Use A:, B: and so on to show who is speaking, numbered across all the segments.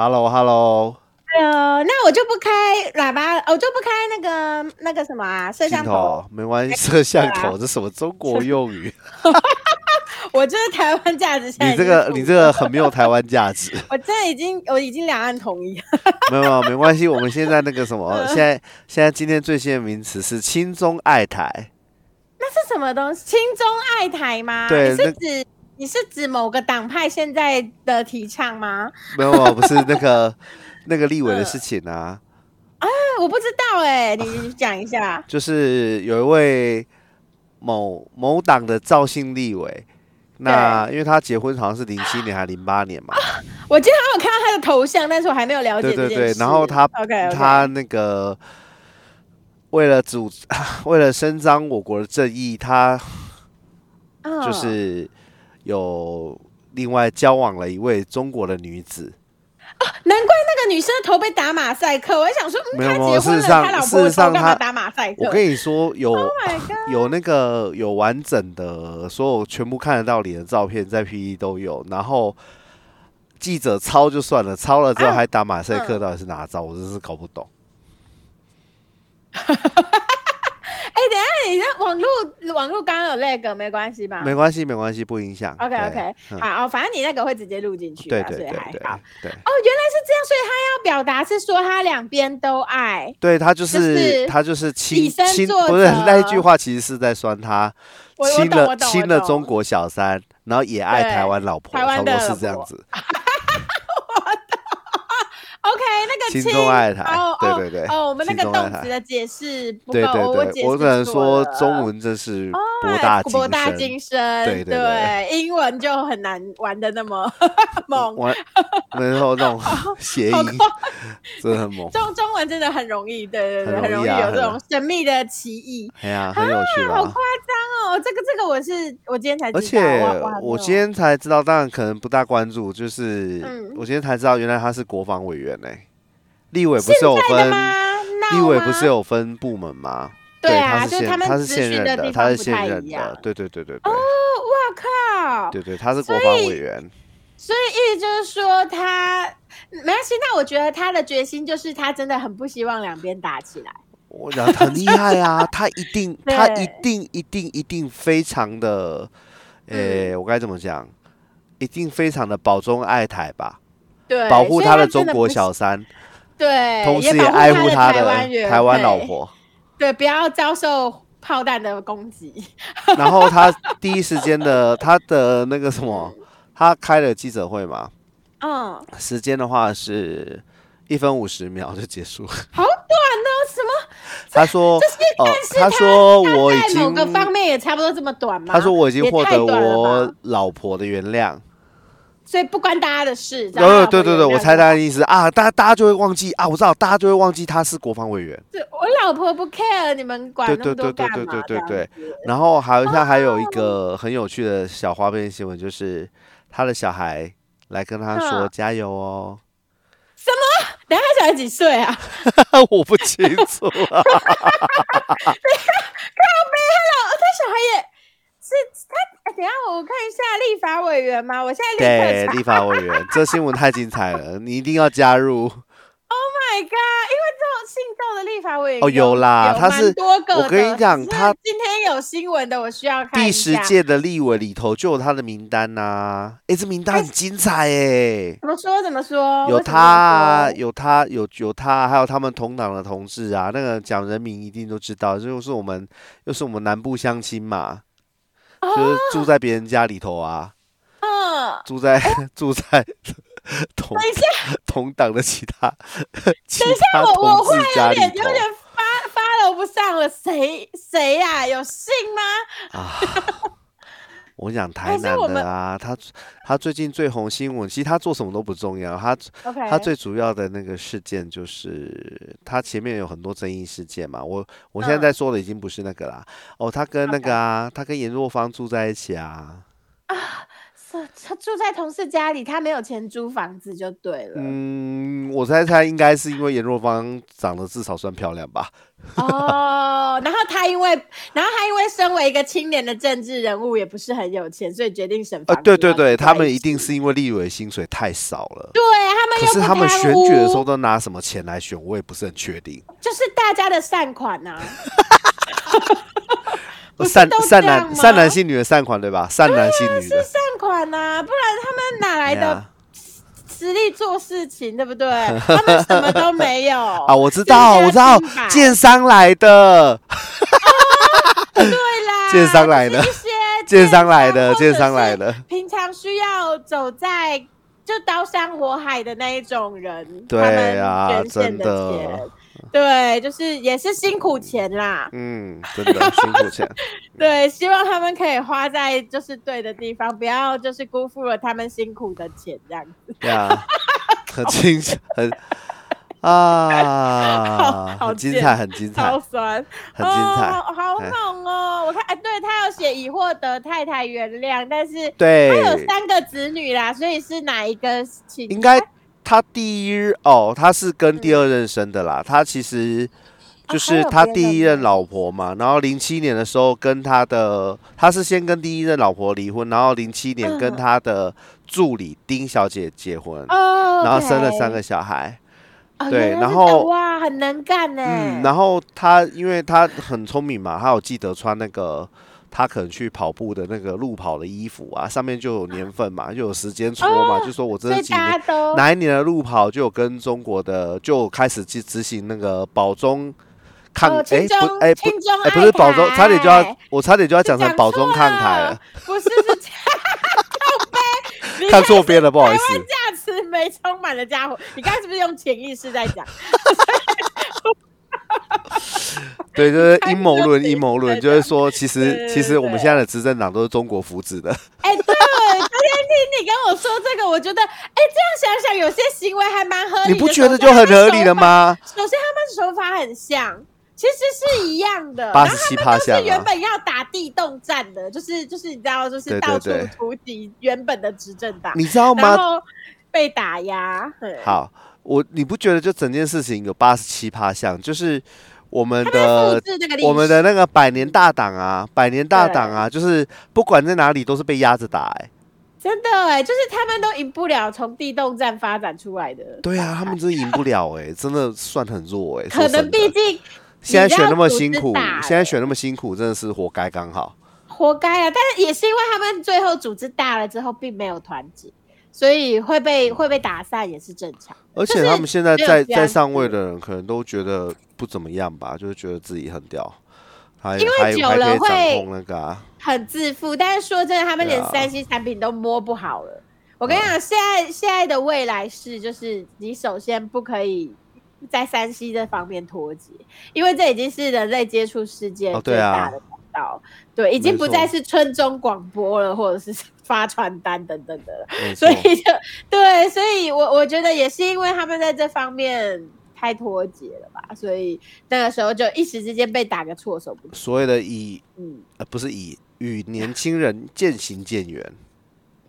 A: Hello，Hello。
B: 呃，那我就不开喇叭，我就不开那个那个什么啊，摄像头。
A: 没关系，摄像头这什么中国用语？
B: 我就是台湾价值。
A: 你这个你这个很没有台湾价值。
B: 我真的已经我已经两岸统一。
A: 没有没有没关系，我们现在那个什么，现在现在今天最新的名词是亲中爱台。
B: 那是什么东西？亲中爱台吗？
A: 对，
B: 是指你是指某个党派现在的提倡吗？
A: 没有，不是那个 那个立委的事情啊。
B: 啊，我不知道哎，你 讲一下。
A: 就是有一位某某党的赵姓立委，那因为他结婚好像是零七年还是零八年嘛。
B: 我今天好像看到他的头像，但是我还没有了解。
A: 对对对，然后他
B: OK
A: 他那个。为了主，为了伸张我国的正义，他就是有另外交往了一位中国的女子。
B: 难怪那个女生的头被打马赛克，我还想说，
A: 没有没
B: 有，
A: 事实上，事实上他
B: 打马赛克。
A: 我跟你说，有有那个有完整的所有全部看得到脸的照片，在 P E 都有。然后记者抄就算了，抄了之后还打马赛克，到底是哪招？我真是搞不懂。
B: 等下，你那网络网络刚刚有那个没关系吧？
A: 没关系，没关系，不影响。
B: OK OK，好，反正你那个会直接录进去，
A: 对对对对。
B: 对哦，原来是这样，所以他要表达是说他两边都爱。
A: 对他就是他就是亲亲，不是那一句话，其实是在酸他亲了亲了中国小三，然后也爱台湾老婆，差不多是这样子。
B: OK，那个
A: 亲中爱台，对对对，
B: 哦，我们那个动词的解释不够，
A: 我我只能说中文真是博大
B: 博大精深，
A: 对对对，
B: 英文就很难玩的那么 猛，
A: 玩 没有那种 谐音，真的很猛。
B: 中中文真的很容易，对对对，很容易有这种神秘的歧义，
A: 哎呀，很有趣，
B: 好夸张哦！这个这个我是我今天才，
A: 而且我今天才知道，当然可能不大关注，就是我今天才知道，原来他是国防委员。立委不是有分？立委不是有分部门吗？
B: 对
A: 啊，
B: 就是他
A: 他是现任的，他是现任
B: 的，
A: 对对对对对。哦，
B: 哇靠！
A: 对对，他是国防委员。
B: 所以意思就是说，他没关系。那我觉得他的决心就是他真的很不希望两边打起来。
A: 我讲很厉害啊，他一定，他一定，一定，一定非常的，诶，我该怎么讲？一定非常的保中爱台吧。保护他的中国小三，
B: 对，
A: 同时也爱护他的台湾老婆，
B: 对，不要遭受炮弹的攻击。
A: 然后他第一时间的他的那个什么，他开了记者会嘛，嗯，时间的话是一分五十秒就结束了，
B: 好短哦，什么？
A: 他说，哦，他说我已经
B: 某个方面也差不多这么短吗？
A: 他说我已经获得我老婆的原谅。
B: 所以不关大家的事。
A: 哦，对对对，我猜他的意思啊，大家大家就会忘记啊，我知道大家就会忘记他是国防委员。
B: 对，我老婆不 care，你们管那么多干嘛？对对对对对对。
A: 然后好像还有一个很有趣的小花边新闻，就是他的小孩来跟他说加油哦。
B: 什么？等下小孩几岁啊？
A: 我不清楚。看
B: 到没？他老他小孩也。是他，等下我看一下立法委员吗？我现在
A: 立刻立法委员，这新闻太精彩了，你一定要加入。
B: Oh my god！因为这种姓赵的立法委员
A: 哦，有啦，他是
B: 多个。
A: 我跟你讲，他
B: 今天有新闻的，我需要看
A: 第十届的立委里头就有他的名单呐。哎，这名单很精彩哎。
B: 怎么说？怎么说？
A: 有他，有他，有有他，还有他们同党的同志啊。那个讲人名一定都知道，就是我们又是我们南部乡亲嘛。就是住在别人家里头啊，嗯，住在住在同同党的其他，
B: 等一下，我我忽然有点有点发发了不上了，谁谁呀？有信吗？啊。
A: 我讲台南的啊，他他最近最红新闻，其实他做什么都不重要，他他最主要的那个事件就是他前面有很多争议事件嘛。我我现在在说的已经不是那个啦，哦，他跟那个啊，他跟严若芳住在一起啊。
B: 啊，是他住在同事家里，他没有钱租房子就对了。
A: 嗯，我猜他应该是因为严若芳长得至少算漂亮吧。
B: 哦，然后他因为，然后他因为身为一个青年的政治人物，也不是很有钱，所以决定省。呃，
A: 对对对，他们一定是因为立委薪水太少了。
B: 对他们，
A: 可是他们选举的时候都拿什么钱来选，我也不是很确定。
B: 就是大家的善款呐。
A: 善善男善男信女的善款对吧？善男信女
B: 是善款呐，不然他们哪来的？实力做事情，对不对？他们什么都没有 啊！
A: 我知道，我知道，建商来的。
B: 对啦，
A: 建商来的，建商来的，建商来的。
B: 平常需要走在就刀山火海的那一种人，
A: 对啊，真的。
B: 对，就是也是辛苦钱啦。
A: 嗯，真的辛苦钱。
B: 对，希望他们可以花在就是对的地方，不要就是辜负了他们辛苦的钱这样子。
A: 对啊，很精彩，很啊，很精彩，很精彩，
B: 好酸，
A: 很精彩，
B: 好猛哦！我看，哎，对他有写已获得太太原谅，但是
A: 对
B: 他有三个子女啦，所以是哪一个情？
A: 应该。他第一哦，他是跟第二任生的啦。他其实就是他第一任老婆嘛。然后零七年的时候跟他的，他是先跟第一任老婆离婚，然后零七年跟他的助理丁小姐结婚，然后生了三个小孩。对，然后
B: 哇，很能干呢。
A: 嗯，然后他因为他很聪明嘛，他有记得穿那个。他可能去跑步的那个路跑的衣服啊，上面就有年份嘛，就有时间戳嘛，就说我这几年哪一年的路跑就有跟中国的就开始去执行那个保中抗哎
B: 不哎不
A: 哎不是保中，差点就要我差点就要讲成保中抗台了，
B: 不是是
A: 看错边了，不好意思。
B: 价值没充满的家伙，你刚才是不是用潜意识在讲？
A: 对，就是阴谋论，阴谋论就是说，其实其实我们现在的执政党都是中国扶植的。
B: 哎，对，昨天听你跟我说这个，我觉得，哎，这样想想，有些行为还蛮合
A: 理。你不觉得就很合理了吗？
B: 首先，他们手法很像，其实是一样的。
A: 八十七趴
B: 是原本要打地动战的，就是就是你知道，就是到处突袭原本的执政党，
A: 你知道吗？
B: 然后被打压。
A: 好，我你不觉得就整件事情有八十七趴像，就是。我们的我们的那个百年大党啊，百年大党啊，就是不管在哪里都是被压着打哎，
B: 真的哎，就是他们都赢不了从地洞战发展出来的。
A: 对啊，他们真赢不了哎，真的算很弱哎。
B: 可能毕竟
A: 现在选那么辛苦，现在选那么辛苦，真的是活该刚好。
B: 活该啊！但是也是因为他们最后组织大了之后，并没有团结。所以会被会被打散也是正常，
A: 而且他们现在在在上位的人可能都觉得不怎么样吧，就是觉得自己很屌，
B: 因为久了会
A: 那个
B: 很自负。但是说真的，他们连三 C 产品都摸不好了。我跟你讲，现在现在的未来是，就是你首先不可以在山西这方面脱节，因为这已经是人类接触世界最大的管道，对，已经不再是村中广播了，或者是。发传单等等的，所以就对，所以我我觉得也是因为他们在这方面太脱节了吧，所以那个时候就一时之间被打个措手不及。
A: 所谓的以嗯呃不是以与年轻人渐行渐远。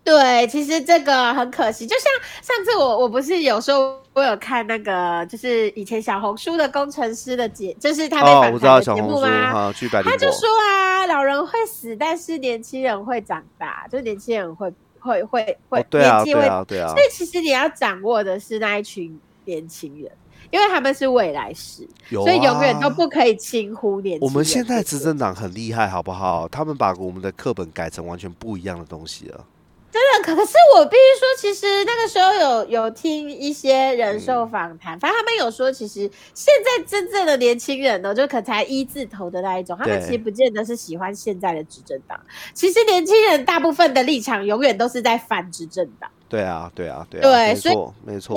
B: 对，其实这个很可惜。就像上次我我不是有说我有看那个，就是以前小红书的工程师的节，就是他被反派的节目吗？他就说啊，老人会死，但是年轻人会长大，就年轻人会会会会年纪会
A: 对啊。
B: 所以其实你要掌握的是那一群年轻人，因为他们是未来式，所以永远都不可以轻忽年轻。
A: 我们现在执政党很厉害，好不好？他们把我们的课本改成完全不一样的东西了。
B: 真的，可可是我必须说，其实那个时候有有听一些人受访谈，反正他们有说，其实现在真正的年轻人呢，就可才一字头的那一种，他们其实不见得是喜欢现在的执政党。其实年轻人大部分的立场永远都是在反执政党。
A: 对啊，对啊，
B: 对
A: 啊，对，没错，没错。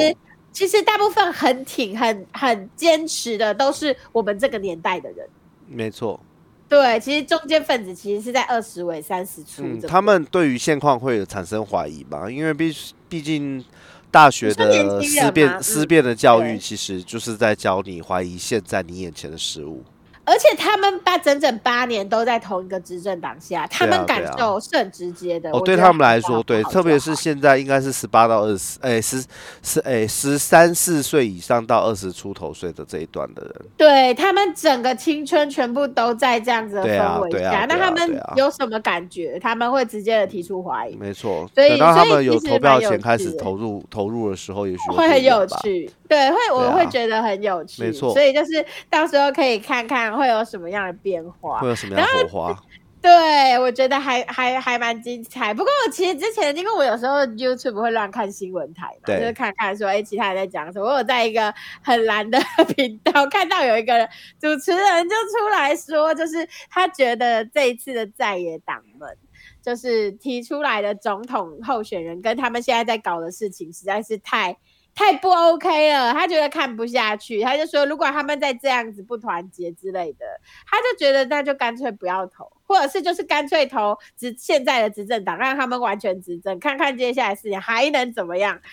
B: 其实大部分很挺、很很坚持的，都是我们这个年代的人。
A: 没错。
B: 对，其实中间分子其实是在二十尾三十出。
A: 他们对于现况会有产生怀疑吧？因为毕毕竟大学的思辨思辨的教育，其实就是在教你怀疑现在你眼前的事物。
B: 而且他们八整整八年都在同一个执政党下，他们感受是很直接的。
A: 哦，对他们来说，对，特别是现在应该是十八到二十，哎，十十哎十三四岁以上到二十出头岁的这一段的人，
B: 对他们整个青春全部都在这样子的氛围下，那他们有什么感觉？他们会直接的提出怀疑。
A: 没错，
B: 等
A: 到他们有投票前开始投入投入的时候，也许
B: 会很有趣。对，会我会觉得很有趣。
A: 没错，
B: 所以就是到时候可以看看。会有什么样的变化？
A: 会有什么样的火花？
B: 对我觉得还还还蛮精彩。不过我其实之前，因为我有时候 YouTube 会乱看新闻台嘛，就是看看说，哎，其他人在讲什么。我有在一个很蓝的 频道看到有一个主持人就出来说，就是他觉得这一次的在野党们，就是提出来的总统候选人跟他们现在在搞的事情，实在是太。太不 OK 了，他觉得看不下去，他就说如果他们再这样子不团结之类的，他就觉得那就干脆不要投，或者是就是干脆投执现在的执政党，让他们完全执政，看看接下来事情还能怎么样。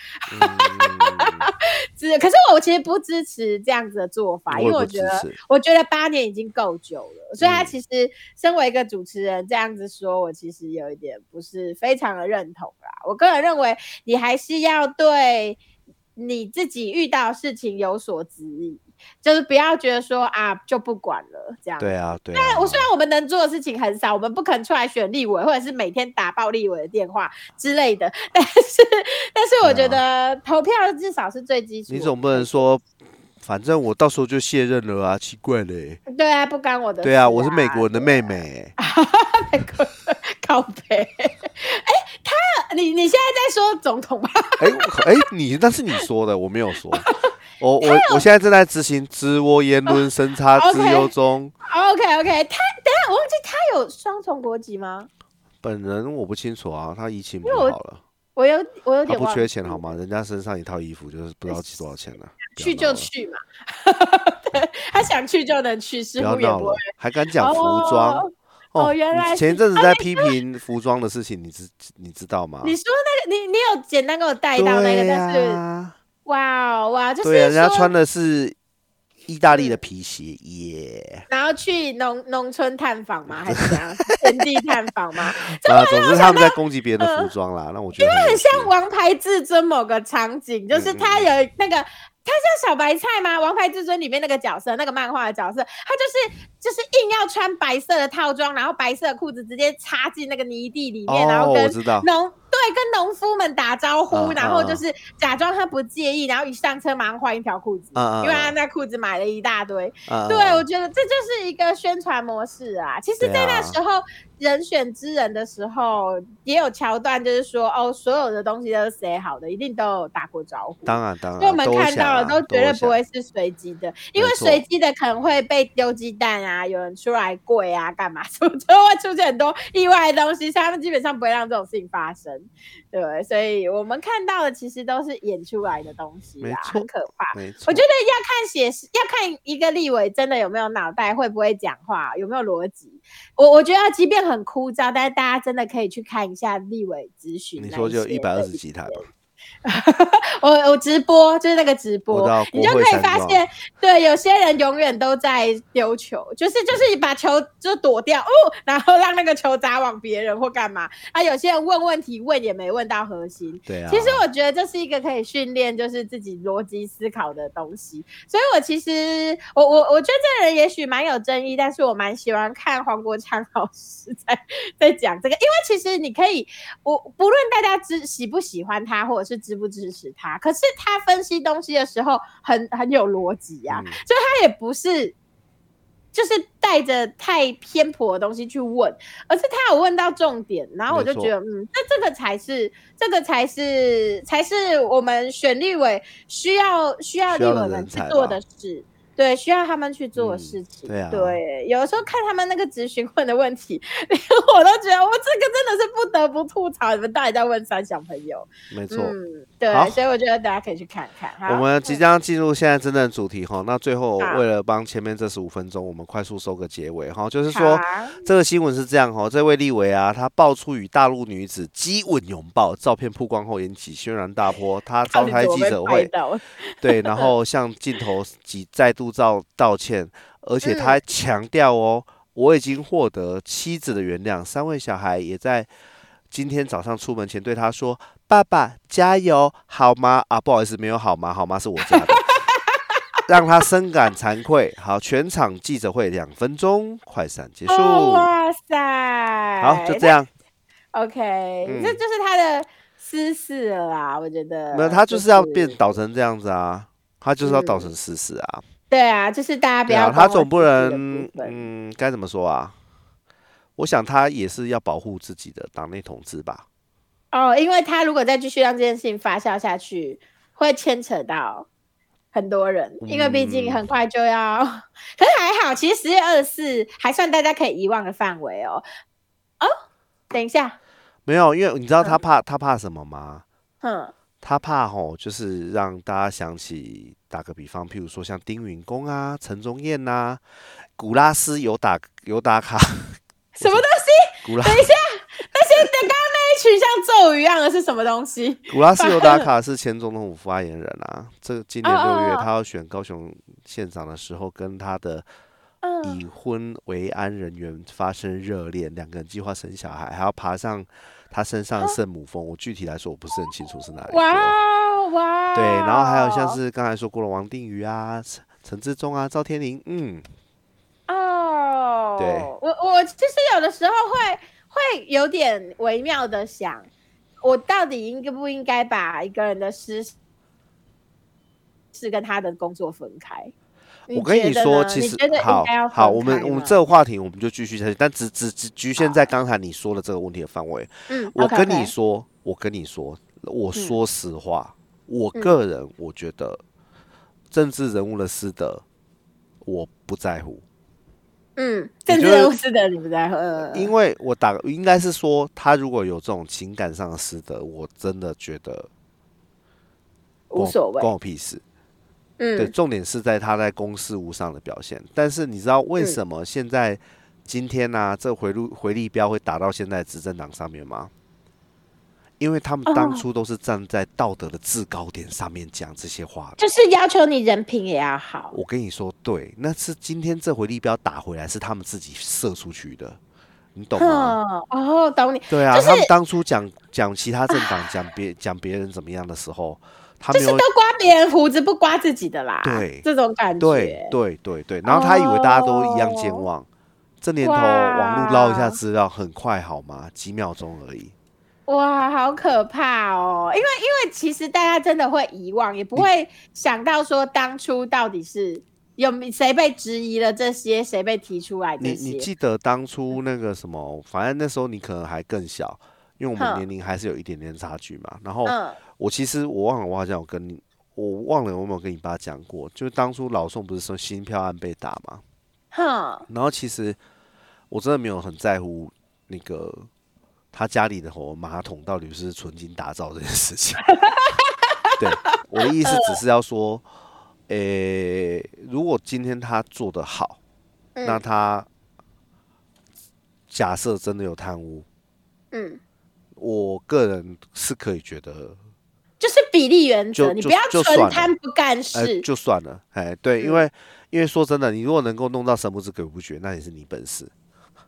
B: 只可是我其实不支持这样子的做法，因为我觉得我觉得八年已经够久了，所以他其实身为一个主持人这样子说，我其实有一点不是非常的认同啦。我个人认为你还是要对。你自己遇到事情有所质疑，就是不要觉得说啊就不管了这样。
A: 对啊，对。
B: 那我虽然我们能做的事情很少，我们不肯出来选立委，或者是每天打爆立委的电话之类的，但是但是我觉得投票至少是最基础。
A: 你总不能说，反正我到时候就卸任了啊？奇怪嘞。
B: 对啊，不干我的。
A: 对啊，我是美国人的妹妹。
B: 美国 靠背。总统吗？
A: 哎哎，你那是你说的，我没有说。我我我现在正在执行自我言论审查自由中。
B: OK OK，他等下我忘记他有双重国籍吗？
A: 本人我不清楚啊，他疫情不好了。
B: 我有我有点
A: 不缺钱好吗？人家身上一套衣服就是不知道多少钱呢。
B: 去就去嘛，他想去就能去，师傅也不会。
A: 还敢讲服装？
B: 哦，原来
A: 前一阵子在批评服装的事情，你知你知道吗？
B: 你说那个，你你有简单给我带到那个，但是哇哇，就是对，
A: 人家穿的是意大利的皮鞋耶，
B: 然后去农农村探访吗？还是怎样？田地探访吗？
A: 啊，总之他们在攻击别人的服装啦。那我觉得因
B: 为很像《王牌至尊》某个场景，就是他有那个。他像小白菜吗？《王牌至尊》里面那个角色，那个漫画的角色，他就是就是硬要穿白色的套装，然后白色的裤子直接插进那个泥地里面，然后跟农对跟农夫们打招呼，然后就是假装他不介意，然后一上车马上换一条裤子，因为他那裤子买了一大堆。对，我觉得这就是一个宣传模式啊。其实，在那时候。人选之人的时候，也有桥段，就是说，哦，所有的东西都是写好的，一定都有打过招呼。
A: 当然，当然，
B: 所以我们看到了，都绝对不会是随机的，因为随机的可能会被丢鸡蛋啊，有人出来跪啊，干嘛，就会出现很多意外的东西。他们基本上不会让这种事情发生，对，所以我们看到的其实都是演出来的东西啦，很可怕。
A: 没错，
B: 我觉得要看写实，要看一个立委真的有没有脑袋，会不会讲话，有没有逻辑。我我觉得，即便很很枯燥，但是大家真的可以去看一下立委咨询。
A: 你说就一百二十几台吧。
B: 我我直播就是那个直播，你就可以发现，对，有些人永远都在丢球，就是就是把球就躲掉哦，然后让那个球砸往别人或干嘛。啊，有些人问问题问也没问到核心。
A: 对啊。
B: 其实我觉得这是一个可以训练，就是自己逻辑思考的东西。所以我其实我我我觉得这个人也许蛮有争议，但是我蛮喜欢看黄国昌老师在在讲这个，因为其实你可以，我不论大家知喜不喜欢他，或者是支不支持他，可是他分析东西的时候很很有逻辑呀，所以他也不是就是带着太偏颇的东西去问，而是他有问到重点，然后我就觉得，嗯，那这个才是这个才是才是我们选立委需要需要立委们去做的事。对，需要他们去做事情。
A: 对啊，
B: 对，有的时候看他们那个咨询问的问题，连我都觉得我这个真的是不得不吐槽，你们到底在问三小朋友？
A: 没错，
B: 嗯，对，所以我觉得大家可以去看看。
A: 我们即将进入现在真正的主题哈，那最后为了帮前面这十五分钟，我们快速收个结尾哈，就是说这个新闻是这样哈，这位立维啊，他爆出与大陆女子激吻拥抱照片曝光后引起轩然大波，他召开记者会，对，然后向镜头挤再度。杜造道歉，而且他还强调哦，我已经获得妻子的原谅，三位小孩也在今天早上出门前对他说：“爸爸加油，好吗？”啊，不好意思，没有好吗？好吗？是我家的，让他深感惭愧。好，全场记者会两分钟，快闪结束。
B: 哇塞！
A: 好，就这样。
B: OK，这就是他的私事了啦，我觉得。
A: 没有，他就是要变导成这样子啊，他就是要导成私事啊。
B: 对啊，就是大家不要。
A: 他总不能，嗯，该怎么说啊？我想他也是要保护自己的党内同志吧。
B: 哦，因为他如果再继续让这件事情发酵下去，会牵扯到很多人。因为毕竟很快就要，可是还好，其实十月二十四还算大家可以遗忘的范围哦。哦，等一下，
A: 没有，因为你知道他怕他怕什么吗？嗯。他怕吼，就是让大家想起，打个比方，譬如说像丁允恭啊、陈宗彦呐、古拉斯有打有打卡，
B: 什么东西？古拉，等一下，那些刚刚那一群像咒语一样的是什么东西？
A: 古拉斯有打卡是前总统府发言人啊，这今年六月他要选高雄县长的时候，跟他的已婚维安人员发生热恋，两个人计划生小孩，还要爬上。他身上圣母峰，我具体来说我不是很清楚是哪里。哇哇！对，然后还有像是刚才说过了王定宇啊、陈陈志忠啊、赵天林，嗯。
B: 哦。对，我我其实有的时候会会有点微妙的想，我到底应该不应该把一个人的私事跟他的工作分开？
A: 我跟你说，其实好好，我们我们这个话题我们就继续下去，但只只只局限在刚才你说的这个问题的范围。嗯，我跟你说，我跟你说，我说实话，我个人我觉得政治人物的私德我不在乎。
B: 嗯，政治人物私德你不在乎？
A: 因为我打应该是说，他如果有这种情感上的私德，我真的觉得
B: 无所谓，
A: 关我屁事。对，重点是在他在公事务上的表现。但是你知道为什么现在今天呢？这回路回力标会打到现在执政党上面吗？因为他们当初都是站在道德的制高点上面讲这些话，
B: 就是要求你人品也要好。
A: 我跟你说，对，那是今天这回力标打回来是他们自己射出去的，你懂吗？
B: 哦，懂你。
A: 对啊，他们当初讲讲其他政党讲别讲别人怎么样的时候。
B: 就是都刮别人胡子不刮自己的啦，
A: 对，
B: 这种感
A: 觉，对对对对。然后他以为大家都一样健忘，这年头网络捞一下资料很快，好吗？几秒钟而已。
B: 哇，好可怕哦！因为因为其实大家真的会遗忘，也不会想到说当初到底是有谁被质疑了这些，谁被提出来。
A: 你你记得当初那个什么？反正那时候你可能还更小。因为我们年龄还是有一点点差距嘛，然后我其实我忘了，我好像有跟你，我忘了有没有跟你爸讲过，就是当初老宋不是说新票案被打嘛，然后其实我真的没有很在乎那个他家里的火马桶到底是纯金打造这件事情，对，我的意思只是要说，诶，如果今天他做的好，那他假设真的有贪污，嗯。我个人是可以觉得，
B: 就是比例原则，你不要纯贪不干事，
A: 就算了。哎，对，因为因为说真的，你如果能够弄到神不知鬼不觉，那也是你本事。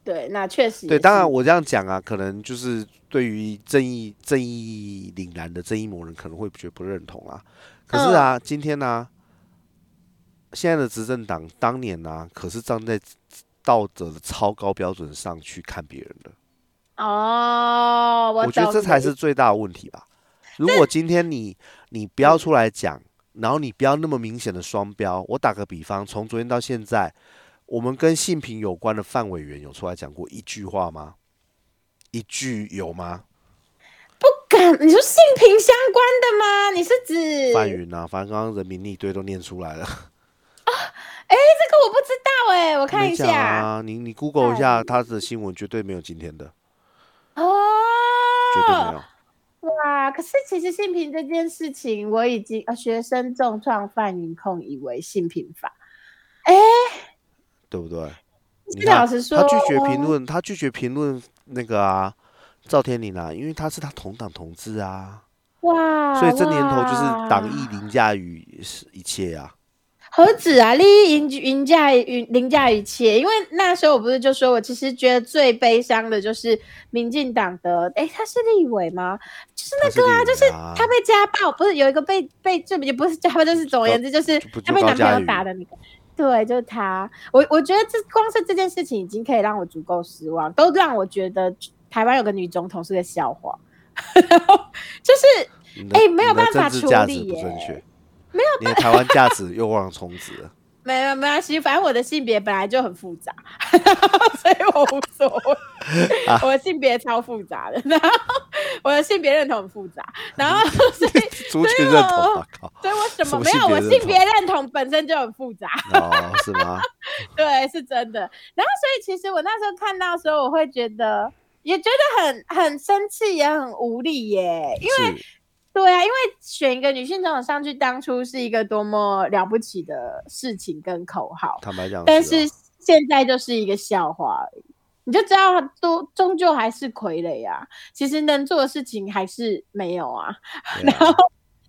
B: 对，那确实。
A: 对，当然我这样讲啊，可能就是对于正义正义凛然的正义某人可能会觉得不认同啊。可是啊，今天呢，现在的执政党当年呢，可是站在道德的超高标准上去看别人的。
B: 哦，
A: 我觉得这才是最大的问题吧。如果今天你你不要出来讲，然后你不要那么明显的双标。我打个比方，从昨天到现在，我们跟性平有关的范委员有出来讲过一句话吗？一句有吗？
B: 不敢。你说性平相关的吗？你是指
A: 范云啊？反正刚刚人民力堆都念出来了。啊，
B: 哎，这个我不知道哎，我看一下
A: 啊。你你 Google 一下他的新闻，绝对没有今天的。
B: 哦，哇！可是其实性平这件事情，我已经呃，学生重创范云控以为性平法，哎，
A: 对不对？
B: 老实说，
A: 他拒绝评论，他拒绝评论那个啊，赵天林啊，因为他是他同党同志啊，哇！所以这年头就是党意凌驾于一切啊。
B: 何止啊！利益凌凌驾于凌驾一切。因为那时候我不是就说我其实觉得最悲伤的就是民进党的，哎，他是立委吗？就是那个啊，就是他被家暴，不是有一个被被这也不是家暴，就是总而言之就是他被男朋友打的那个。对，就是他。我我觉得这光是这件事情已经可以让我足够失望，都让我觉得台湾有个女总统是个笑话。然 后就是哎，没有办法处理耶。没有，
A: 你的台湾价值又忘了充值了。
B: 没有，没关系，反正我的性别本来就很复杂，所以我无所谓。我的性别超复杂的，然后我的性别认同很复杂，然后所以
A: 族群认同，
B: 所以我什么没有，我性别认同本身就很复杂。
A: 哦，是吗？
B: 对，是真的。然后，所以其实我那时候看到的时候，我会觉得也觉得很很生气，也很无力耶，因为。对啊，因为选一个女性总统上去，当初是一个多么了不起的事情跟口号。
A: 坦白讲，
B: 但是现在就是一个笑话而已。你就知道，都终究还是傀儡啊。其实能做的事情还是没有啊。然后。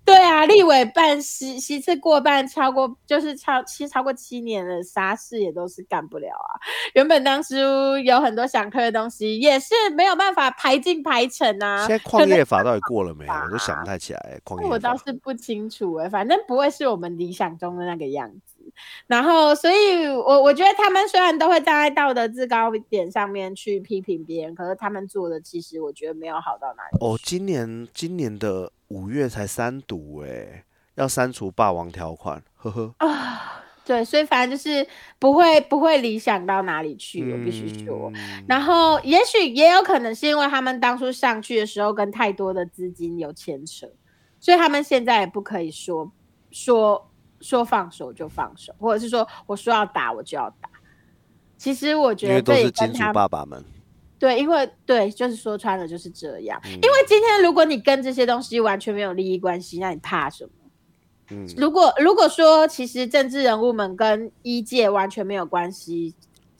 B: 对啊，立委办席席次过半，超过就是超七超过七年了，啥事也都是干不了啊。原本当初有很多想推的东西，也是没有办法排进排程啊。
A: 现在矿业法到底过了没有？我都想不太起来。矿业
B: 我倒是不清楚哎，反正不会是我们理想中的那个样子。然后，所以我我觉得他们虽然都会站在道德制高点上面去批评别人，可是他们做的其实我觉得没有好到哪里。
A: 哦，今年今年的。五月才三读哎，要删除霸王条款，呵呵
B: 啊，对，所以反正就是不会不会理想到哪里去，我必须说。然后也许也有可能是因为他们当初上去的时候跟太多的资金有牵扯，所以他们现在也不可以说说说放手就放手，或者是说我说要打我就要打。其实我觉得
A: 都是金主爸爸们。
B: 对，因为对，就是说穿了就是这样。因为今天如果你跟这些东西完全没有利益关系，那你怕什么？嗯，如果如果说其实政治人物们跟医界完全没有关系，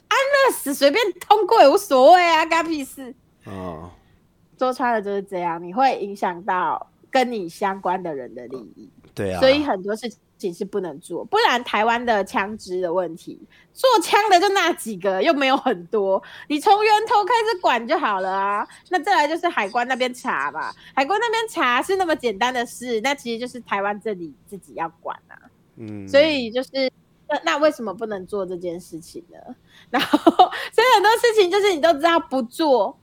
B: 安乐死随便通过也无所谓啊，干屁事？哦，说穿了就是这样，你会影响到跟你相关的人的利益。
A: 对啊，
B: 所以很多事情。是不能做，不然台湾的枪支的问题，做枪的就那几个，又没有很多，你从源头开始管就好了啊。那再来就是海关那边查吧，海关那边查是那么简单的事，那其实就是台湾这里自己要管啊。嗯，所以就是那那为什么不能做这件事情呢？然后所以很多事情就是你都知道不做，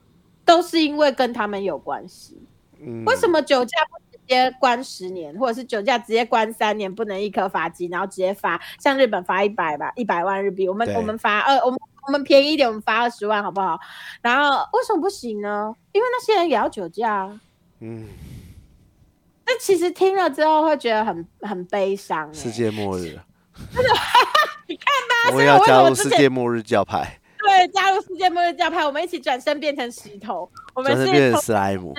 B: 都是因为跟他们有关系。嗯，为什么酒驾？直接关十年，或者是酒驾直接关三年，不能一颗罚金，然后直接罚像日本罚一百吧，一百万日币。我们我们罚二，我们我们便宜一点，我们罚二十万，好不好？然后为什么不行呢？因为那些人也要酒驾。嗯。那其实听了之后会觉得很很悲伤。
A: 世界末日。
B: 真的？你看吧，
A: 我要加入世界末日教派。
B: 对，加入世界末日教派，我们一起转身变成石头。我们是
A: 变成史莱姆。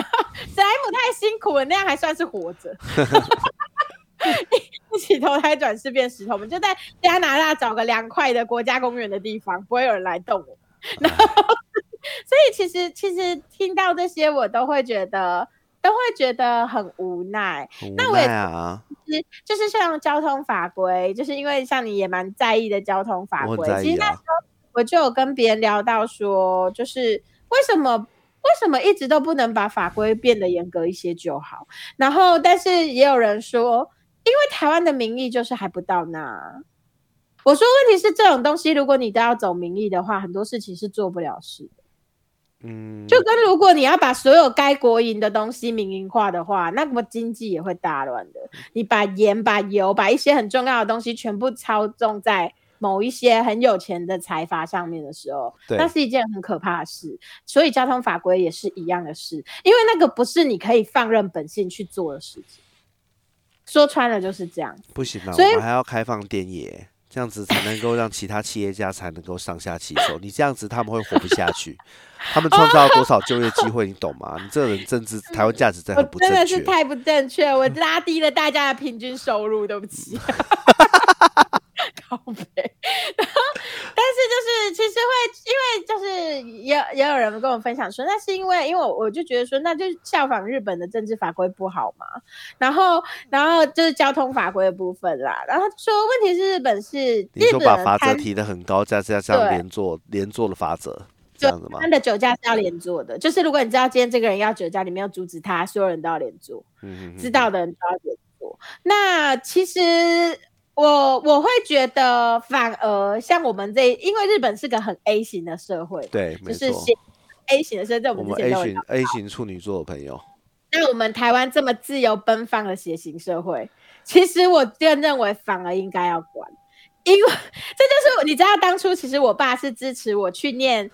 B: 史莱姆太辛苦了，那样还算是活着。一起投胎转世变石头，我们就在加拿大找个凉快的国家公园的地方，不会有人来动我。然后，所以其实其实听到这些，我都会觉得都会觉得很无奈。那我也其实就是像交通法规，就是因为像你也蛮在意的交通法规。其实那时候我就有跟别人聊到说，就是为什么。为什么一直都不能把法规变得严格一些就好？然后，但是也有人说，因为台湾的民意就是还不到那。我说，问题是这种东西，如果你都要走民意的话，很多事情是做不了事的。嗯，就跟如果你要把所有该国营的东西民营化的话，那么经济也会大乱的。你把盐、把油、把一些很重要的东西全部操纵在。某一些很有钱的财阀上面的时候，那是一件很可怕的事。所以交通法规也是一样的事，因为那个不是你可以放任本性去做的事情。说穿了就是这样。
A: 不行啊，我们还要开放电业，这样子才能够让其他企业家才能够上下其手。你这样子他们会活不下去。他们创造了多少就业机会，你懂吗？你这人政治台湾价值真的不
B: 真的是太不正确，我拉低了大家的平均收入，对不起。靠背，然后但是就是其实会因为就是也也有人跟我分享说，那是因为因为我我就觉得说，那就效仿日本的政治法规不好嘛。然后然后就是交通法规的部分啦。然后说问题是日本是
A: 你说把法则提的很高，加加这样连坐连坐的法则这样子吗？
B: 他的酒驾是要连坐的，就是如果你知道今天这个人要酒驾，你没有阻止他，所有人都要连坐。知道的人都要连坐。那其实。我我会觉得，反而像我们这，因为日本是个很 A 型的社会，
A: 对，
B: 就是 A 型的社会，我们
A: A 型 A 型处女座的朋友。
B: 那我们台湾这么自由奔放的血型社会，其实我就认为反而应该要管，因为这就是你知道，当初其实我爸是支持我去念。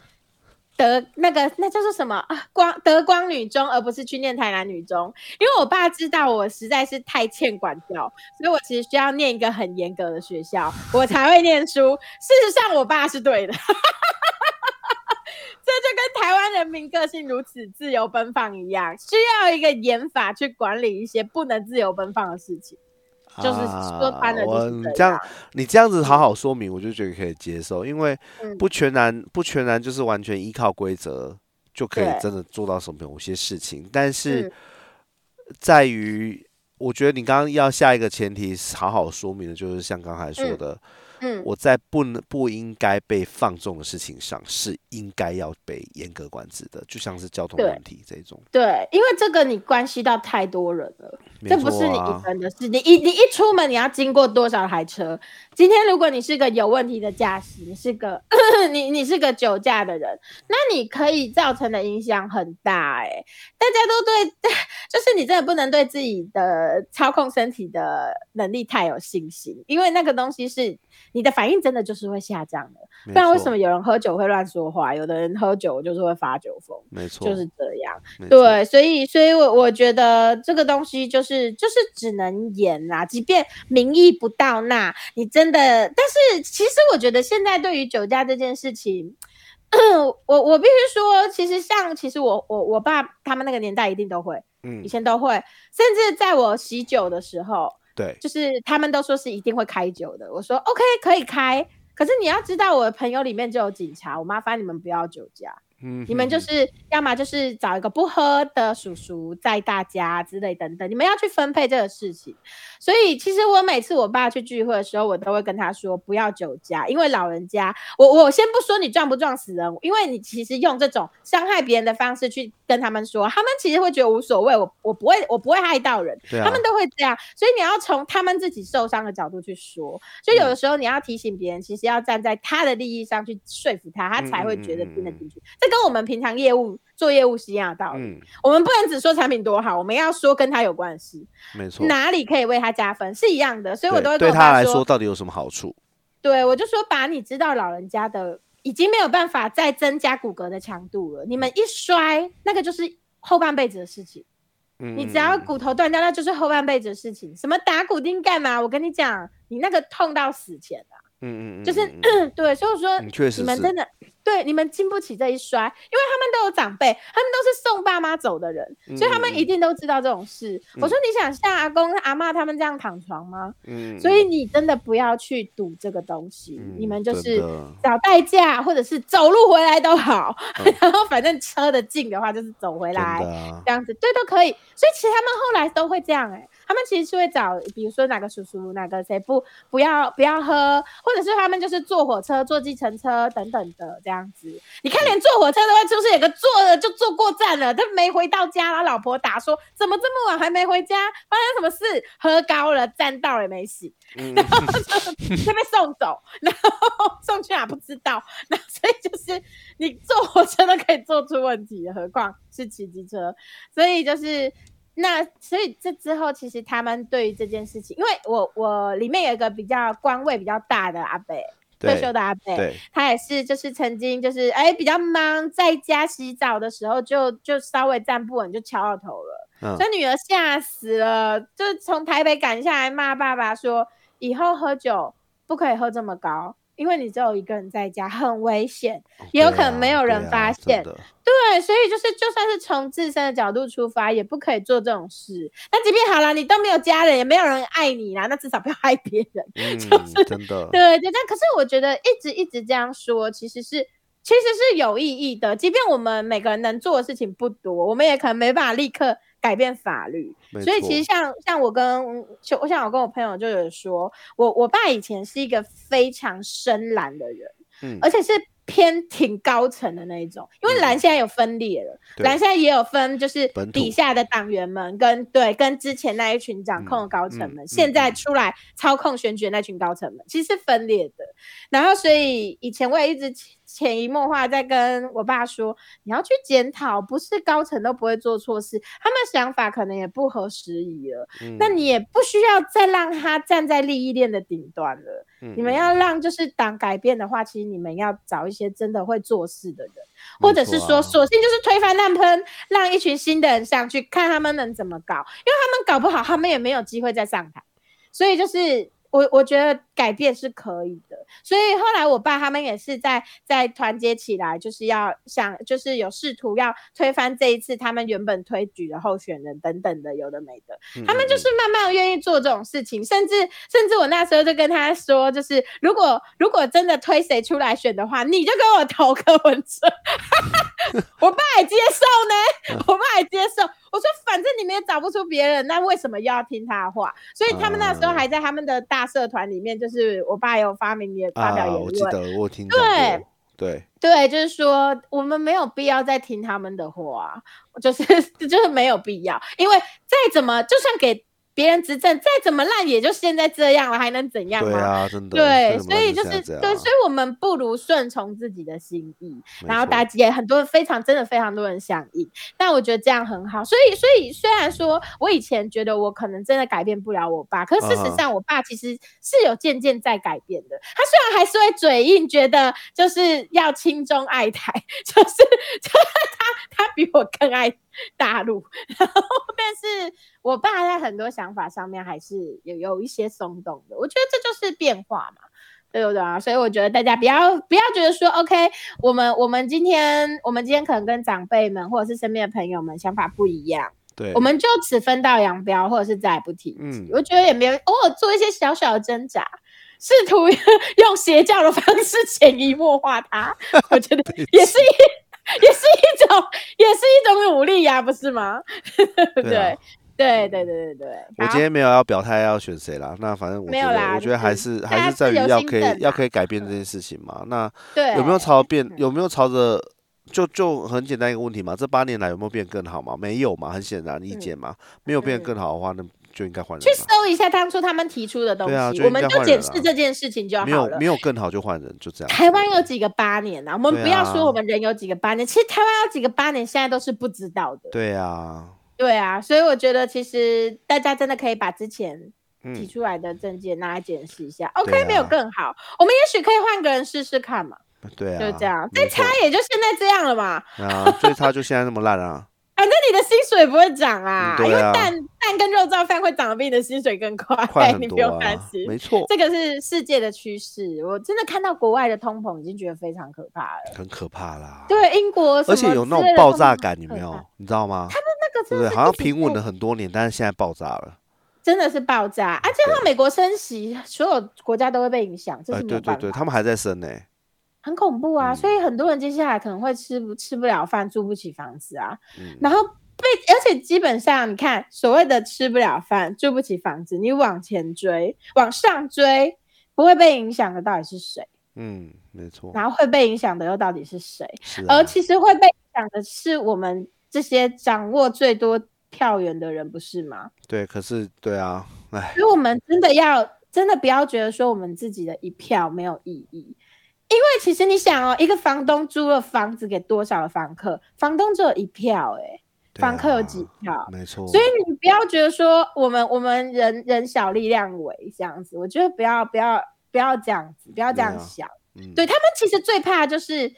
B: 德那个那叫做什么啊？光德光女中，而不是去念台南女中，因为我爸知道我实在是太欠管教，所以我其实需要念一个很严格的学校，我才会念书。事实上，我爸是对的，这就跟台湾人民个性如此自由奔放一样，需要一个严法去管理一些不能自由奔放的事情。就是说穿了，我这样
A: 你这样子好好说明，我就觉得可以接受，因为不全然不全然就是完全依靠规则就可以真的做到什么某些事情，但是在于我觉得你刚刚要下一个前提好好说明的，就是像刚才说的。嗯，我在不能不应该被放纵的事情上，是应该要被严格管制的，就像是交通问题这种。
B: 对，因为这个你关系到太多人了，这不是你一个人的事。你一你一出门，你要经过多少台车？今天如果你是个有问题的驾驶，你是个 你你是个酒驾的人，那你可以造成的影响很大。哎，大家都对，就是你真的不能对自己的操控身体的能力太有信心，因为那个东西是。你的反应真的就是会下降的，不然为什么有人喝酒会乱说话，有的人喝酒就是会发酒疯，
A: 没错，
B: 就是这样。对，所以，所以我我觉得这个东西就是就是只能演啦，即便民意不到那，你真的，但是其实我觉得现在对于酒驾这件事情，我我必须说，其实像其实我我我爸他们那个年代一定都会，嗯，以前都会，甚至在我喜酒的时候。
A: 对，
B: 就是他们都说是一定会开酒的。我说 OK，可以开，可是你要知道，我的朋友里面就有警察，我麻烦你们不要酒驾。你们就是要么就是找一个不喝的叔叔载大家之类等等，你们要去分配这个事情。所以其实我每次我爸去聚会的时候，我都会跟他说不要酒驾，因为老人家，我我先不说你撞不撞死人，因为你其实用这种伤害别人的方式去跟他们说，他们其实会觉得无所谓，我我不会我不会害到人，他们都会这样。所以你要从他们自己受伤的角度去说，所以有的时候你要提醒别人，其实要站在他的利益上去说服他，他才会觉得听得进去。跟我们平常业务做业务是一样的道理，我们不能只说产品多好，我们要说跟他有关系，
A: 没错，
B: 哪里可以为他加分是一样的，所以我都会
A: 对他来说到底有什么好处？
B: 对我就说，把你知道老人家的已经没有办法再增加骨骼的强度了，你们一摔，那个就是后半辈子的事情。你只要骨头断掉，那就是后半辈子的事情。什么打骨钉干嘛？我跟你讲，你那个痛到死前啊。嗯嗯嗯，就是 对，所以说你们真的。对，你们经不起这一摔，因为他们都有长辈，他们都是送爸妈走的人，所以他们一定都知道这种事。我说，你想像阿公阿妈他们这样躺床吗？嗯，所以你真的不要去赌这个东西，你们就是找代驾，或者是走路回来都好，然后反正车的近的话就是走回来，这样子对都可以。所以其实他们后来都会这样，哎。他们其实是会找，比如说哪个叔叔、哪个谁不不要不要喝，或者是他们就是坐火车、坐计程车等等的这样子。你看，连坐火车都会出现有个坐了就坐过站了，他没回到家，然后老婆打说怎么这么晚还没回家，发生什么事？喝高了，站到也没洗，然后就被送走，然后送去哪不知道。那所以就是你坐火车都可以坐出问题，何况是骑机车？所以就是。那所以这之后，其实他们对于这件事情，因为我我里面有一个比较官位比较大的阿贝，退休的阿贝，他也是就是曾经就是哎比较忙，在家洗澡的时候就就稍微站不稳就敲到头了，所以女儿吓死了，就从台北赶下来骂爸爸说，以后喝酒不可以喝这么高。因为你只有一个人在家，很危险，也有可能没有人发现。对，所以就是，就算是从自身的角度出发，也不可以做这种事。那即便好了，你都没有家人，也没有人爱你啦，那至少不要害别人。
A: 就是真的，
B: 对，就这样。可是我觉得一直一直这样说，其实是其实是有意义的。即便我们每个人能做的事情不多，我们也可能没办法立刻改变法律。所以其实像像我跟就像我跟我朋友就有说，我我爸以前是一个非常深蓝的人，嗯，而且是。偏挺高层的那一种，因为蓝现在有分裂了，蓝现在也有分，就是底下的党员们跟对跟之前那一群掌控的高层们，现在出来操控选举的那群高层们，其实是分裂的。然后，所以以前我也一直。潜移默化在跟我爸说，你要去检讨，不是高层都不会做错事，他们想法可能也不合时宜了。那你也不需要再让他站在利益链的顶端了。你们要让就是党改变的话，其实你们要找一些真的会做事的人，或者是说，索性就是推翻烂喷，让一群新的人上去看他们能怎么搞，因为他们搞不好，他们也没有机会再上台。所以就是我我觉得。改变是可以的，所以后来我爸他们也是在在团结起来，就是要想，就是有试图要推翻这一次他们原本推举的候选人等等的，有的没的，他们就是慢慢愿意做这种事情，甚至甚至我那时候就跟他说，就是如果如果真的推谁出来选的话，你就给我投柯文哲，我爸也接受呢，我爸也接受，我说反正你们也找不出别人，那为什么又要听他的话？所以他们那时候还在他们的大社团里面就。就是我爸有发明也发表言论，
A: 我记得我听
B: 对
A: 对
B: 对，就是说我们没有必要再听他们的话，就是 就是没有必要，因为再怎么就算给。别人执政再怎么烂，也就现在这样了，还能怎样吗？
A: 对啊，真的。
B: 对，所以就是对，所以我们不如顺从自己的心意，然后大家也很多非常真的非常多人响应，但我觉得这样很好。所以，所以虽然说我以前觉得我可能真的改变不了我爸，可事实上我爸其实是有渐渐在改变的。他虽然还是会嘴硬，觉得就是要亲中爱台，就是就是他 他比我更爱。大陆，然后但是我爸在很多想法上面还是有有一些松动的，我觉得这就是变化嘛，对不对啊？所以我觉得大家不要不要觉得说，OK，我们我们今天我们今天可能跟长辈们或者是身边的朋友们想法不一样，
A: 对，
B: 我们就此分道扬镳，或者是再也不提。嗯，我觉得也没有偶尔做一些小小的挣扎，试图 用邪教的方式潜移默化它，我觉得也是一。也是一种，也是一种努力呀，不是吗？对，对，对，对，对，对。
A: 我今天没有要表态要选谁啦，那反正我觉得，我觉得还是还是在于要可以要可以改变这件事情嘛。那有没有朝变？有没有朝着？就就很简单一个问题嘛，这八年来有没有变更好嘛？没有嘛，很显然意见嘛。没有变更好的话，那。就应该换人。
B: 去搜一下当初他们提出的东西，我们就检视这件事情就好了。
A: 没有没有更好就换人，就这样。
B: 台湾有几个八年啊？我们不要说我们人有几个八年，其实台湾有几个八年，现在都是不知道的。
A: 对啊，
B: 对啊，所以我觉得其实大家真的可以把之前提出来的证件拿来检视一下。OK，没有更好，我们也许可以换个人试试看嘛。
A: 对啊，
B: 就这样。再差也就现在这样了嘛。
A: 啊，最差就现在那么烂啊。
B: 反正你的薪水不会涨啊，因为蛋蛋跟肉燥饭会涨得比你的薪水更快，你不用担心。
A: 没错，
B: 这个是世界的趋势。我真的看到国外的通膨，已经觉得非常可怕了，
A: 很可怕啦。
B: 对，英国
A: 而且有那种爆炸感，有没有？你知道吗？
B: 他们那个
A: 对，好像平稳了很多年，但是现在爆炸了，
B: 真的是爆炸。而且像美国升息，所有国家都会被影响，这是
A: 对对对，他们还在升呢。
B: 很恐怖啊，所以很多人接下来可能会吃不吃不了饭，住不起房子啊。然后被，而且基本上你看，所谓的吃不了饭、住不起房子，你往前追、往上追，不会被影响的到底是谁？
A: 嗯，没错。
B: 然后会被影响的又到底是谁？而其实会被影响的是我们这些掌握最多票源的人，不是吗？
A: 对，可是对啊，哎，
B: 所以我们真的要真的不要觉得说我们自己的一票没有意义。因为其实你想哦，一个房东租了房子给多少的房客？房东只有一票，哎，房客有几票？
A: 没错。
B: 所以你不要觉得说我们我们人人小力量为这样子，我觉得不要不要不要这样子，不要这样想。对他们其实最怕就是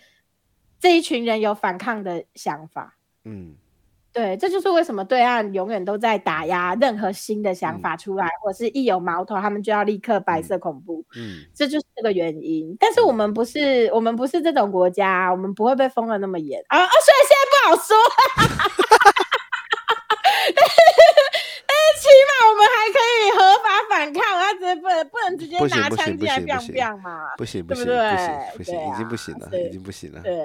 B: 这一群人有反抗的想法。嗯。对，这就是为什么对岸永远都在打压任何新的想法出来，或者是一有矛头，他们就要立刻白色恐怖。嗯，这就是这个原因。但是我们不是，我们不是这种国家，我们不会被封的那么严啊啊！虽然现在不好说，但是但是起码我们还可以合法反抗啊！他直接不能不能直接拿枪进来 biang biang 嘛？
A: 不行不行不行不行，已经不行了，已经不行了。
B: 对，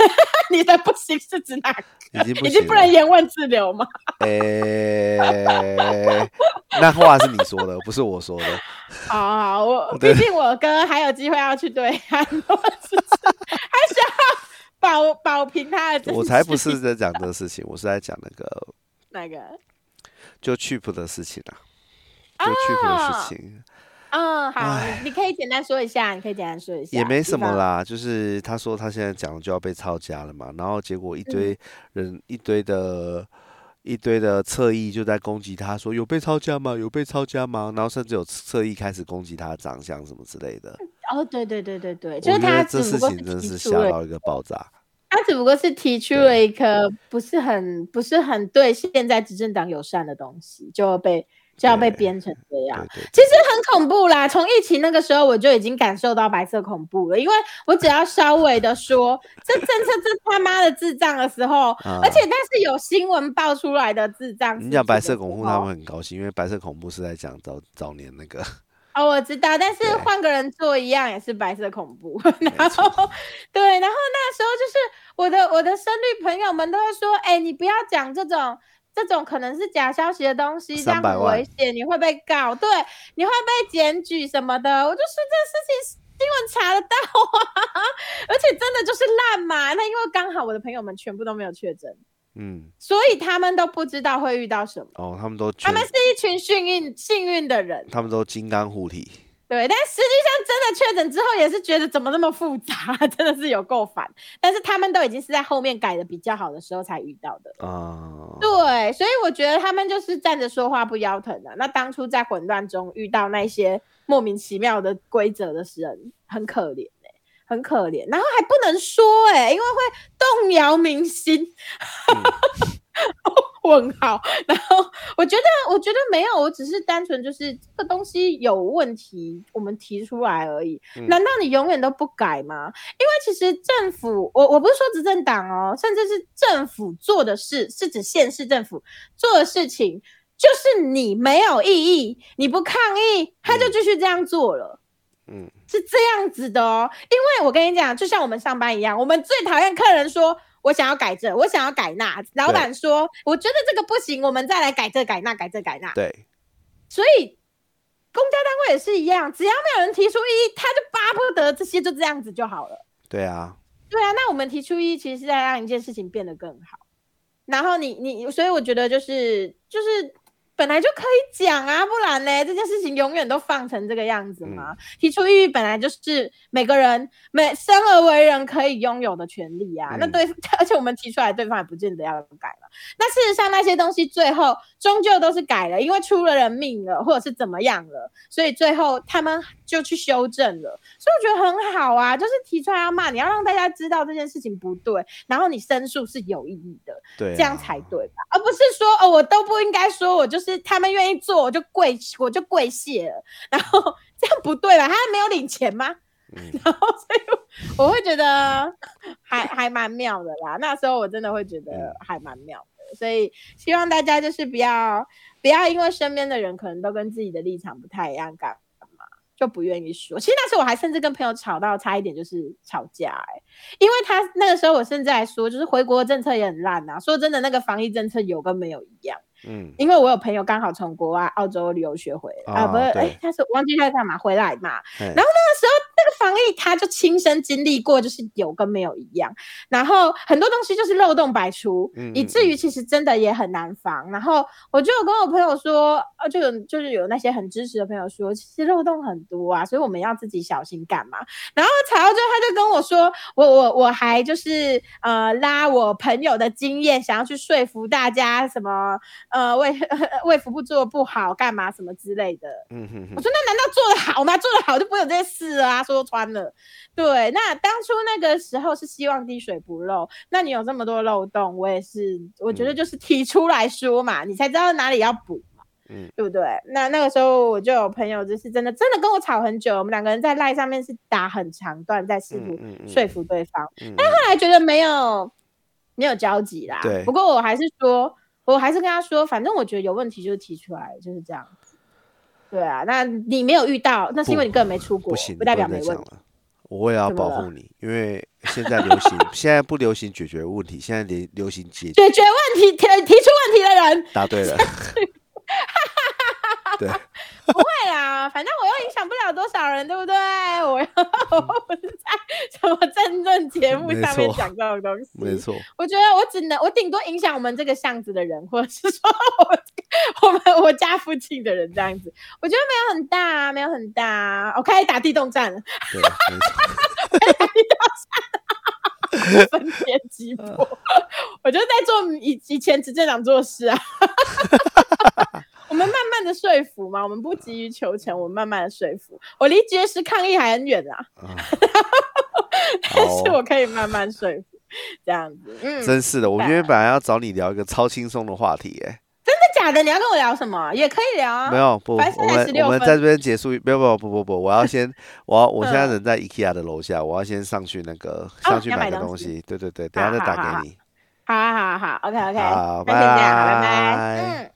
B: 你的不行是指哪？
A: 已经不
B: 已经不能言问自流吗？
A: 诶，那话是你说的，不是我说的。
B: 好好，我毕竟我哥还有机会要去对岸，还需要保保平他的。
A: 我才不是在讲这个事情，我是在讲那个
B: 哪个？
A: 就 cheap 的事情啊，就 cheap 的事情。
B: 嗯，好，你可以简单说一下，你可以简单说一下。
A: 也没什么啦，就是他说他现在讲就要被抄家了嘛，然后结果一堆人一堆的。一堆的侧翼就在攻击他，说有被抄家吗？有被抄家吗？然后甚至有侧翼开始攻击他的长相什么之类的。
B: 哦，对对对对对，就是他
A: 这事情真是吓到一个爆炸。
B: 他只不过是提出了一个不是很不是很对现在执政党友善的东西，就被。就要被编成这样，其实很恐怖啦。从疫情那个时候，我就已经感受到白色恐怖了。因为我只要稍微的说这政策这他妈的智障的时候，而且但是有新闻爆出来的智障，
A: 你讲白色恐怖，他们很高兴，因为白色恐怖是在讲早早年那个。
B: 哦，我知道，但是换个人做一样也是白色恐怖。然后对，然后那时候就是我的我的深绿朋友们都会说，哎，你不要讲这种。这种可能是假消息的东西，这样很危险，你会被告，对，你会被检举什么的。我就说这事情新闻查得到啊，而且真的就是烂嘛。那因为刚好我的朋友们全部都没有确诊，嗯，所以他们都不知道会遇到什么。
A: 哦，他们都
B: 他们是一群幸运幸运的人，
A: 他们都金刚护体。
B: 对，但实际上真的确诊之后，也是觉得怎么那么复杂，真的是有够烦。但是他们都已经是在后面改的比较好的时候才遇到的啊。对，所以我觉得他们就是站着说话不腰疼的。那当初在混乱中遇到那些莫名其妙的规则的人，很可怜哎，很可怜。然后还不能说哎，因为会动摇民心。问号，然后我觉得，我觉得没有，我只是单纯就是这个东西有问题，我们提出来而已。难道你永远都不改吗？因为其实政府，我我不是说执政党哦，甚至是政府做的事，是指县市政府做的事情，就是你没有异议，你不抗议，他就继续这样做了。嗯，是这样子的哦。因为我跟你讲，就像我们上班一样，我们最讨厌客人说。我想要改这，我想要改那。老板说：“我觉得这个不行，我们再来改这改那，改这改那。”
A: 对。
B: 所以公家单位也是一样，只要没有人提出异议，他就巴不得这些就这样子就好了。
A: 对啊。
B: 对啊，那我们提出异议，其实是在让一件事情变得更好。然后你你，所以我觉得就是就是。本来就可以讲啊，不然呢？这件事情永远都放成这个样子吗？提出异议本来就是每个人每生而为人可以拥有的权利啊。那对，而且我们提出来，对方也不见得要改了。那事实上，那些东西最后终究都是改了，因为出了人命了，或者是怎么样了，所以最后他们就去修正了。所以我觉得很好啊，就是提出来要骂，你要让大家知道这件事情不对，然后你申诉是有意义的，
A: 对，
B: 这样才对吧？而不是说哦，我都不应该说，我就是。是他们愿意做，我就跪，我就跪谢了。然后 这样不对吧？他没有领钱吗？然后所以我会觉得还还蛮妙的啦。那时候我真的会觉得还蛮妙的。所以希望大家就是不要不要因为身边的人可能都跟自己的立场不太一样，干嘛就不愿意说。其实那时候我还甚至跟朋友吵到差一点就是吵架哎，因为他那个时候我甚至还说，就是回国政策也很烂呐。说真的，那个防疫政策有跟没有一样。嗯，因为我有朋友刚好从国外澳洲旅游学回来啊，不是，哎，他是忘记他干嘛回来嘛。然后那个时候那个防疫，他就亲身经历过，就是有跟没有一样。然后很多东西就是漏洞百出，以至于其实真的也很难防。然后我就有跟我朋友说，呃，就有就是有那些很支持的朋友说，其实漏洞很多啊，所以我们要自己小心干嘛。然后吵到最后，他就跟我说，我我我还就是呃拉我朋友的经验，想要去说服大家什么。呃，为为服部做的不好，干嘛什么之类的。嗯哼哼。我说那难道做的好吗？做的好就不会有这些事啊。说穿了，对。那当初那个时候是希望滴水不漏，那你有这么多漏洞，我也是，我觉得就是提出来说嘛，你才知道哪里要补嘛。嗯，对不对？那那个时候我就有朋友，就是真的真的跟我吵很久，我们两个人在赖上面是打很长段，在试图说服对方。但后来觉得没有没有交集啦。
A: 对。
B: 不过我还是说。我还是跟他说，反正我觉得有问题就提出来，就是这样。对啊，那你没有遇到，那是因为你根本没出国，
A: 不行，
B: 不代表没问题。
A: 我也要保护你，因为现在流行，现在不流行解决问题，现在流流行解
B: 解决问题提提出问题的人。
A: 答对了。对，
B: 啦，反正我又影响不了多少人，对不对？我又不是在什么政论节目上面讲这种东西，
A: 没错。
B: 我觉得我只能，我顶多影响我们这个巷子的人，或者是说我我们我家附近的人这样子。我觉得没有很大，没有很大。我开始打地动战了，
A: 对，打
B: 地动战，分天 击破。我就在做以以前执政党做事啊。我们慢慢的说服嘛，我们不急于求成，我们慢慢的说服。我离绝食抗议还很远啊，但是我可以慢慢说服，这样子。嗯，
A: 真是的，我今天本来要找你聊一个超轻松的话题，哎，
B: 真的假的？你要跟我聊什么？也可以聊啊。
A: 没有不，我们我们在这边结束。没有不不不不，我要先，我要我现在人在 IKEA 的楼下，我要先上去那个上去买个东西。对对对，等下再打给你。
B: 好好好，OK OK，
A: 好，
B: 拜拜拜拜，嗯。